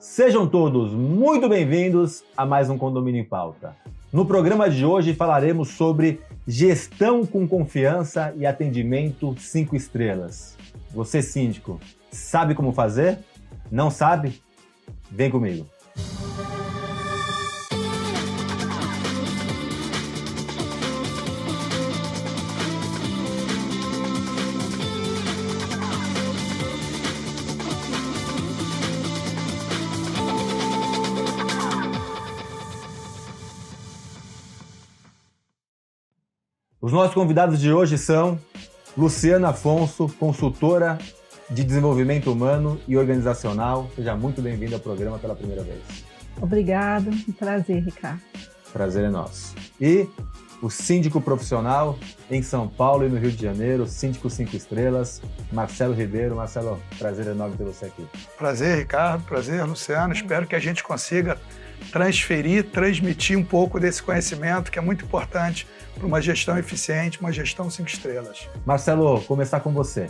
Sejam todos muito bem-vindos a mais um Condomínio em Pauta. No programa de hoje falaremos sobre gestão com confiança e atendimento 5 estrelas. Você, síndico, sabe como fazer? Não sabe? Vem comigo. Os nossos convidados de hoje são Luciana Afonso, consultora de desenvolvimento humano e organizacional. Seja muito bem-vinda ao programa pela primeira vez. Obrigado, um prazer, Ricardo. Prazer é nosso. E o síndico profissional em São Paulo e no Rio de Janeiro, síndico cinco estrelas, Marcelo Ribeiro. Marcelo, prazer enorme ter você aqui. Prazer, Ricardo. Prazer, Luciano. Espero que a gente consiga transferir, transmitir um pouco desse conhecimento que é muito importante para uma gestão eficiente, uma gestão cinco estrelas. Marcelo, começar com você.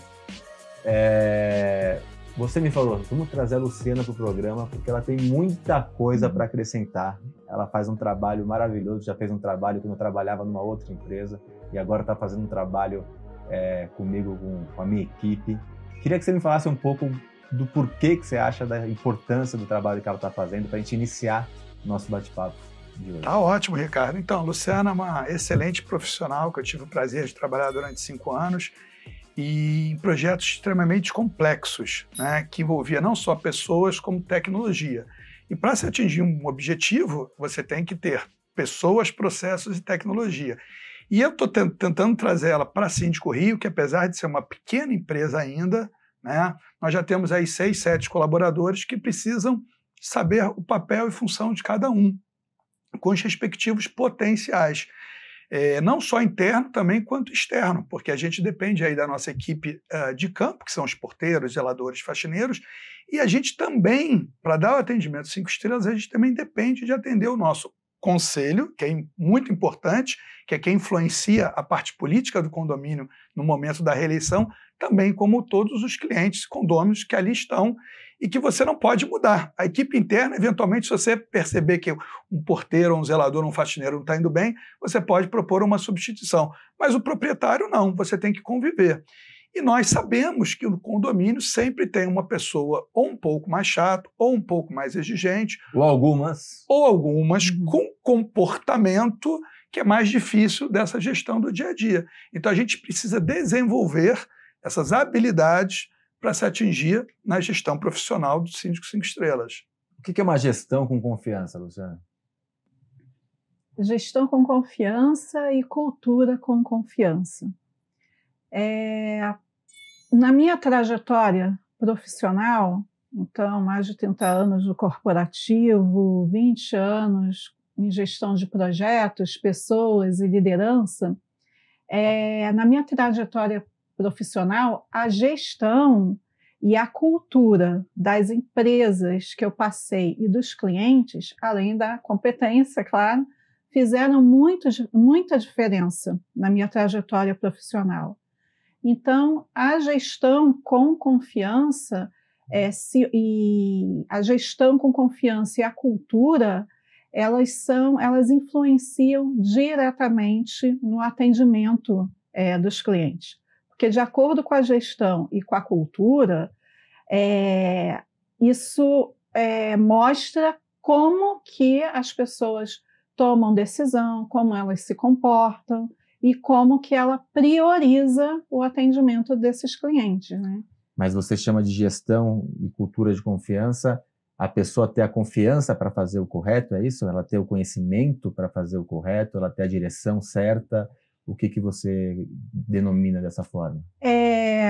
É... Você me falou, vamos trazer a Luciana para o programa, porque ela tem muita coisa para acrescentar. Ela faz um trabalho maravilhoso, já fez um trabalho quando eu trabalhava numa outra empresa e agora está fazendo um trabalho é, comigo, com, com, a minha equipe. Queria que você me falasse um pouco do porquê que você acha da importância do trabalho que ela está fazendo para a gente iniciar nosso bate-papo. Tá ótimo, Ricardo. Então, Luciana é uma excelente profissional que eu tive o prazer de trabalhar durante cinco anos e em projetos extremamente complexos, né, que envolvia não só pessoas como tecnologia. E para se atingir um objetivo, você tem que ter pessoas, processos e tecnologia. E eu estou tentando trazer ela para a Síndico Rio, que apesar de ser uma pequena empresa ainda, né, nós já temos aí seis, sete colaboradores que precisam saber o papel e função de cada um com os respectivos potenciais. É, não só interno também quanto externo, porque a gente depende aí da nossa equipe uh, de campo, que são os porteiros, zeladores, faxineiros, e a gente também, para dar o atendimento cinco estrelas, a gente também depende de atender o nosso conselho, que é muito importante, que é quem influencia a parte política do condomínio no momento da reeleição, também como todos os clientes, condôminos que ali estão e que você não pode mudar. A equipe interna, eventualmente, se você perceber que um porteiro, um zelador, um faxineiro não está indo bem, você pode propor uma substituição. Mas o proprietário não, você tem que conviver. E nós sabemos que no condomínio sempre tem uma pessoa ou um pouco mais chata, ou um pouco mais exigente. Ou algumas. Ou algumas uhum. com comportamento que é mais difícil dessa gestão do dia a dia. Então a gente precisa desenvolver essas habilidades para se atingir na gestão profissional do síndico cinco estrelas. O que é uma gestão com confiança, Luciana? Gestão com confiança e cultura com confiança. É, na minha trajetória profissional, então, mais de 30 anos no corporativo, 20 anos em gestão de projetos, pessoas e liderança, é, na minha trajetória profissional, a gestão e a cultura das empresas que eu passei e dos clientes, além da competência, claro, fizeram muito, muita diferença na minha trajetória profissional. Então, a gestão com confiança é, se, e a gestão com confiança e a cultura elas são elas influenciam diretamente no atendimento é, dos clientes porque, de acordo com a gestão e com a cultura, é, isso é, mostra como que as pessoas tomam decisão, como elas se comportam e como que ela prioriza o atendimento desses clientes. Né? Mas você chama de gestão e cultura de confiança a pessoa ter a confiança para fazer o correto, é isso? Ela ter o conhecimento para fazer o correto, ela ter a direção certa, o que, que você denomina dessa forma? É,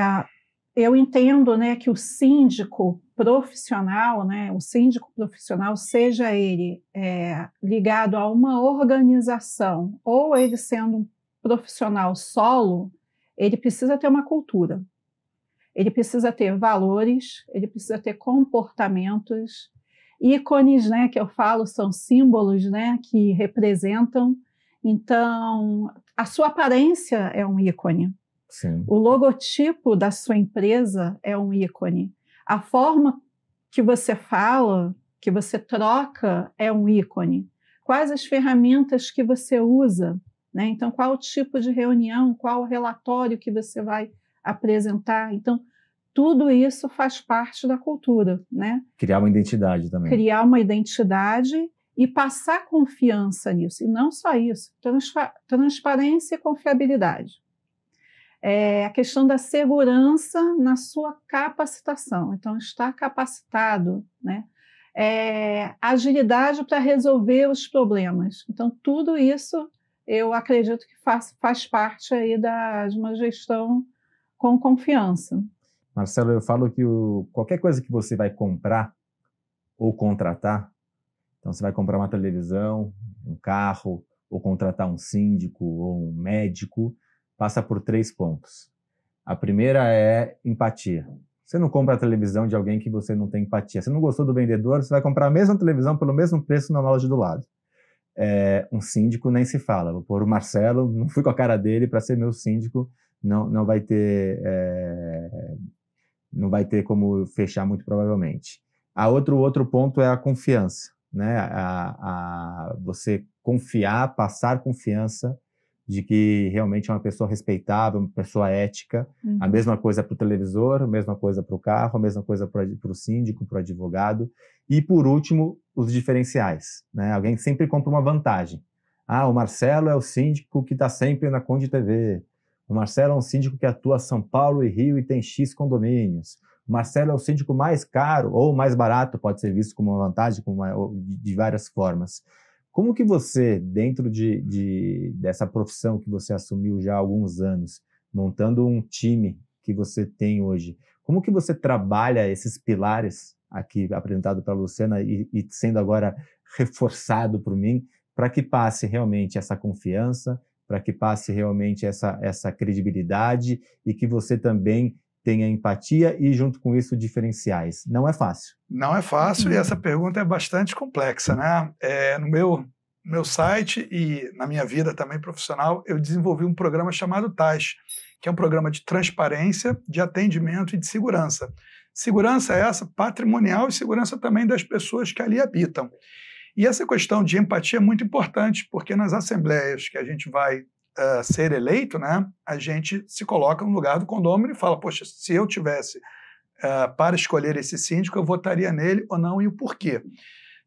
eu entendo né, que o síndico profissional, né, o síndico profissional, seja ele é, ligado a uma organização ou ele sendo um profissional solo, ele precisa ter uma cultura. Ele precisa ter valores, ele precisa ter comportamentos, ícones, né, que eu falo, são símbolos, né, que representam. Então, a sua aparência é um ícone. Sim. O logotipo da sua empresa é um ícone. A forma que você fala que você troca é um ícone. Quais as ferramentas que você usa? Né? Então, qual o tipo de reunião, qual o relatório que você vai apresentar? Então, tudo isso faz parte da cultura, né? Criar uma identidade também. Criar uma identidade e passar confiança nisso. E não só isso, transpa transparência e confiabilidade. É a questão da segurança na sua capacitação. Então, estar capacitado, né? É, agilidade para resolver os problemas. Então, tudo isso eu acredito que faz, faz parte aí da, de uma gestão com confiança. Marcelo, eu falo que o, qualquer coisa que você vai comprar ou contratar, então você vai comprar uma televisão, um carro, ou contratar um síndico ou um médico, passa por três pontos. A primeira é empatia. Você não compra a televisão de alguém que você não tem empatia. Você não gostou do vendedor, você vai comprar a mesma televisão pelo mesmo preço na loja do lado. É, um síndico nem se fala. Vou pôr o Marcelo, não fui com a cara dele para ser meu síndico, não, não vai ter é, não vai ter como fechar muito provavelmente. A outro outro ponto é a confiança, né? A, a você confiar, passar confiança de que realmente é uma pessoa respeitável, uma pessoa ética. Uhum. A mesma coisa para o televisor, a mesma coisa para o carro, a mesma coisa para o síndico, para o advogado. E por último, os diferenciais. Né? Alguém sempre compra uma vantagem. Ah, o Marcelo é o síndico que está sempre na Conde TV. O Marcelo é um síndico que atua São Paulo e Rio e tem X condomínios. Marcelo é o síndico mais caro ou mais barato, pode ser visto como uma vantagem como uma, de várias formas. Como que você, dentro de, de, dessa profissão que você assumiu já há alguns anos, montando um time que você tem hoje, como que você trabalha esses pilares aqui apresentado pela Luciana e, e sendo agora reforçado por mim, para que passe realmente essa confiança, para que passe realmente essa, essa credibilidade e que você também tenha empatia e, junto com isso, diferenciais. Não é fácil. Não é fácil e essa pergunta é bastante complexa. Né? É, no meu, meu site e na minha vida também profissional, eu desenvolvi um programa chamado TAS, que é um programa de transparência, de atendimento e de segurança. Segurança é essa patrimonial e segurança também das pessoas que ali habitam. E essa questão de empatia é muito importante, porque nas assembleias que a gente vai uh, ser eleito, né, a gente se coloca no lugar do condômino e fala: poxa, se eu tivesse uh, para escolher esse síndico, eu votaria nele ou não e o porquê.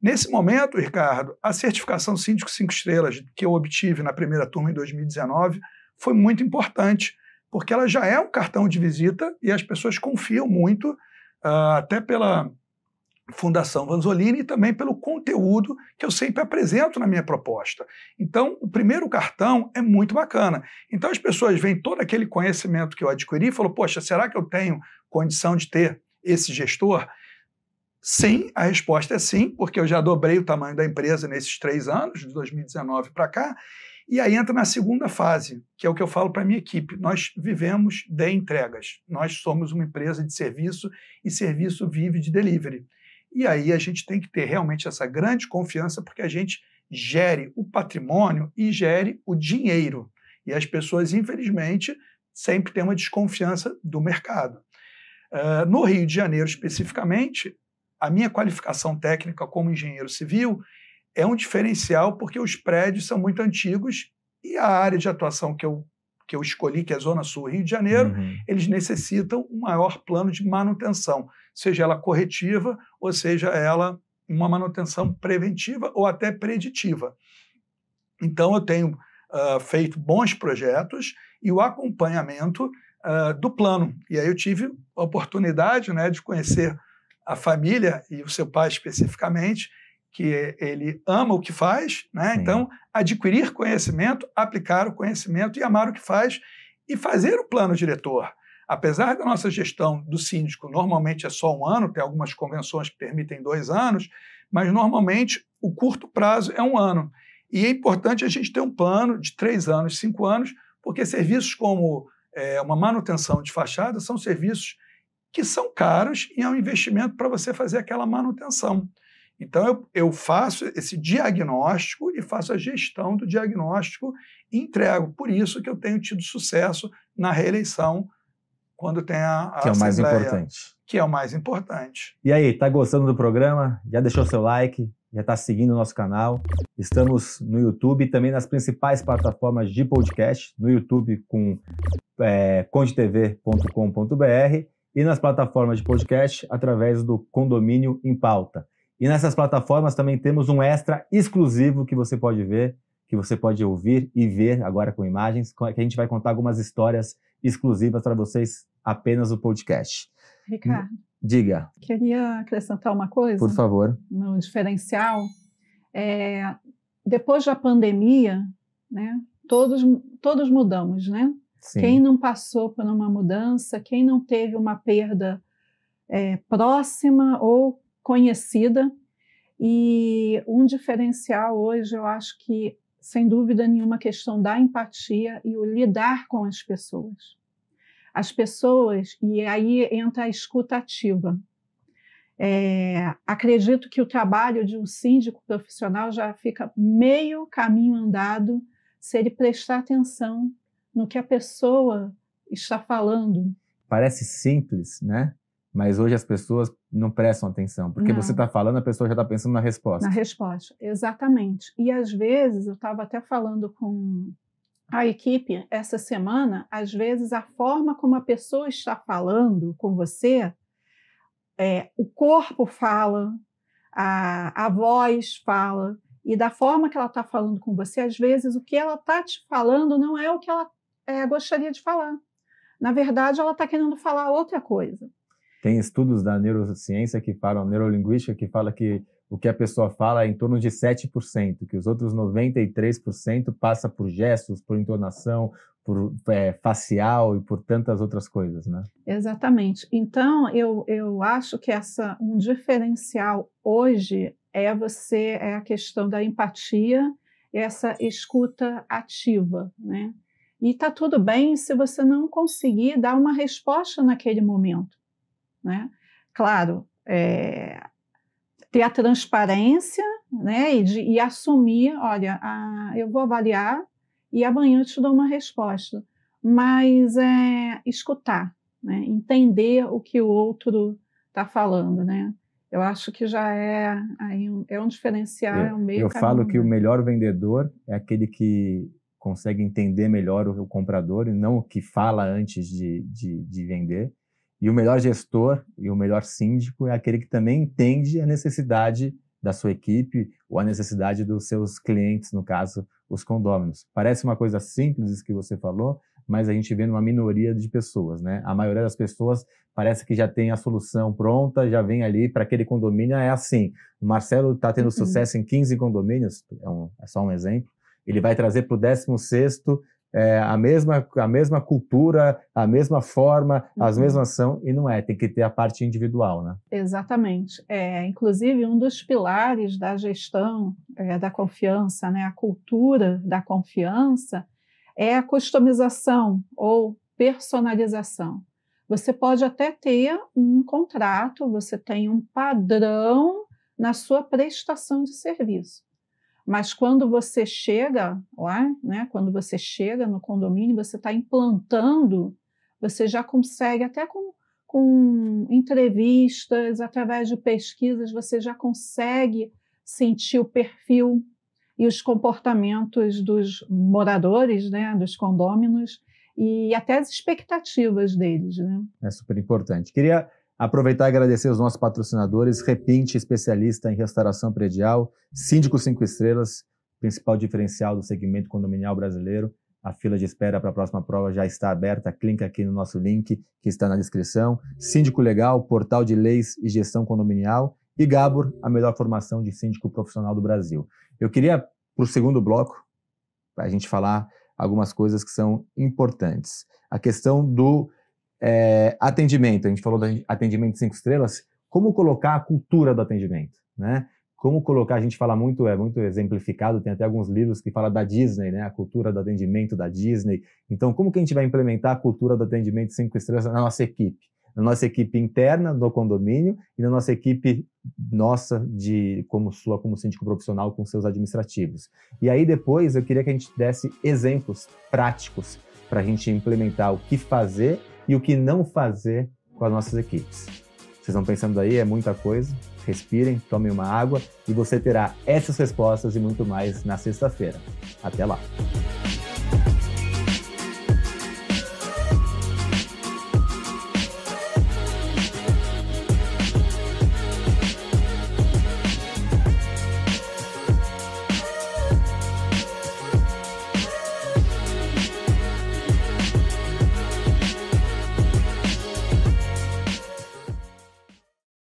Nesse momento, Ricardo, a certificação Síndico 5 Estrelas que eu obtive na primeira turma em 2019 foi muito importante, porque ela já é um cartão de visita e as pessoas confiam muito, uh, até pela Fundação Vanzolini e também pelo conteúdo que eu sempre apresento na minha proposta. Então, o primeiro cartão é muito bacana. Então, as pessoas veem todo aquele conhecimento que eu adquiri e falam: Poxa, será que eu tenho condição de ter esse gestor? Sim, a resposta é sim, porque eu já dobrei o tamanho da empresa nesses três anos, de 2019 para cá. E aí entra na segunda fase, que é o que eu falo para a minha equipe. Nós vivemos de entregas. Nós somos uma empresa de serviço e serviço vive de delivery. E aí a gente tem que ter realmente essa grande confiança porque a gente gere o patrimônio e gere o dinheiro. E as pessoas, infelizmente, sempre têm uma desconfiança do mercado. Uh, no Rio de Janeiro, especificamente, a minha qualificação técnica como engenheiro civil é um diferencial porque os prédios são muito antigos e a área de atuação que eu que eu escolhi, que é a Zona Sul Rio de Janeiro, uhum. eles necessitam um maior plano de manutenção, seja ela corretiva ou seja ela uma manutenção preventiva ou até preditiva. Então, eu tenho uh, feito bons projetos e o acompanhamento uh, do plano. E aí eu tive a oportunidade né, de conhecer a família e o seu pai especificamente, que ele ama o que faz, né? Então, adquirir conhecimento, aplicar o conhecimento e amar o que faz e fazer o plano diretor. Apesar da nossa gestão do síndico normalmente é só um ano, tem algumas convenções que permitem dois anos, mas normalmente o curto prazo é um ano. E é importante a gente ter um plano de três anos, cinco anos, porque serviços como é, uma manutenção de fachada são serviços que são caros e é um investimento para você fazer aquela manutenção. Então, eu, eu faço esse diagnóstico e faço a gestão do diagnóstico e entrego. Por isso que eu tenho tido sucesso na reeleição quando tem a, a que é o mais importante. Que é o mais importante. E aí, tá gostando do programa? Já deixou seu like? Já está seguindo o nosso canal? Estamos no YouTube e também nas principais plataformas de podcast, no YouTube com é, condetv.com.br e nas plataformas de podcast através do Condomínio em Pauta. E nessas plataformas também temos um extra exclusivo que você pode ver, que você pode ouvir e ver agora com imagens, que a gente vai contar algumas histórias exclusivas para vocês apenas no podcast. Ricardo. Diga. Queria acrescentar uma coisa. Por favor. No diferencial. É, depois da pandemia, né, todos, todos mudamos, né? Sim. Quem não passou por uma mudança, quem não teve uma perda é, próxima ou conhecida. E um diferencial hoje, eu acho que, sem dúvida nenhuma, a questão da empatia e o lidar com as pessoas. As pessoas, e aí entra a escuta ativa. É, acredito que o trabalho de um síndico profissional já fica meio caminho andado se ele prestar atenção no que a pessoa está falando. Parece simples, né? Mas hoje as pessoas não prestam atenção, porque não. você está falando, a pessoa já está pensando na resposta. Na resposta, exatamente. E às vezes, eu estava até falando com a equipe essa semana, às vezes a forma como a pessoa está falando com você, é, o corpo fala, a, a voz fala, e da forma que ela está falando com você, às vezes o que ela está te falando não é o que ela é, gostaria de falar. Na verdade, ela está querendo falar outra coisa. Tem estudos da neurociência que falam, neurolinguística, que fala que o que a pessoa fala é em torno de 7%, que os outros 93% passa por gestos, por entonação, por é, facial e por tantas outras coisas, né? Exatamente. Então, eu, eu acho que essa um diferencial hoje é você é a questão da empatia, essa escuta ativa, né? E está tudo bem se você não conseguir dar uma resposta naquele momento. Né? Claro, é, ter a transparência né, e, de, e assumir: olha, a, eu vou avaliar e amanhã eu te dou uma resposta. Mas é, escutar, né, entender o que o outro está falando. Né? Eu acho que já é, aí um, é um diferencial, eu, é um meio Eu falo que o melhor vendedor é aquele que consegue entender melhor o, o comprador e não o que fala antes de, de, de, vender. E o melhor gestor e o melhor síndico é aquele que também entende a necessidade da sua equipe ou a necessidade dos seus clientes, no caso, os condôminos. Parece uma coisa simples isso que você falou, mas a gente vê numa minoria de pessoas, né? A maioria das pessoas parece que já tem a solução pronta, já vem ali para aquele condomínio, é assim. O Marcelo está tendo uhum. sucesso em 15 condomínios, é, um, é só um exemplo, ele vai trazer para o 16 é, a, mesma, a mesma cultura, a mesma forma, uhum. as mesmas são, e não é, tem que ter a parte individual, né? Exatamente. É, inclusive, um dos pilares da gestão é, da confiança, né, a cultura da confiança, é a customização ou personalização. Você pode até ter um contrato, você tem um padrão na sua prestação de serviço. Mas quando você chega lá, né, quando você chega no condomínio, você está implantando, você já consegue, até com, com entrevistas, através de pesquisas, você já consegue sentir o perfil e os comportamentos dos moradores, né, dos condôminos, e até as expectativas deles. Né? É super importante. Queria Aproveitar e agradecer os nossos patrocinadores, Repinte, especialista em restauração predial, Síndico 5 Estrelas, principal diferencial do segmento condominial brasileiro. A fila de espera para a próxima prova já está aberta. Clique aqui no nosso link que está na descrição. Síndico Legal, portal de leis e gestão condominial. E Gabor, a melhor formação de síndico profissional do Brasil. Eu queria, para o segundo bloco, a gente falar algumas coisas que são importantes. A questão do é, atendimento, a gente falou de atendimento cinco estrelas, como colocar a cultura do atendimento, né? Como colocar, a gente fala muito, é muito exemplificado, tem até alguns livros que falam da Disney, né? A cultura do atendimento da Disney. Então, como que a gente vai implementar a cultura do atendimento cinco estrelas na nossa equipe? Na nossa equipe interna do condomínio e na nossa equipe nossa de como sua como síndico profissional com seus administrativos. E aí depois eu queria que a gente desse exemplos práticos para a gente implementar o que fazer e o que não fazer com as nossas equipes. Vocês estão pensando aí, é muita coisa. Respirem, tomem uma água e você terá essas respostas e muito mais na sexta-feira. Até lá!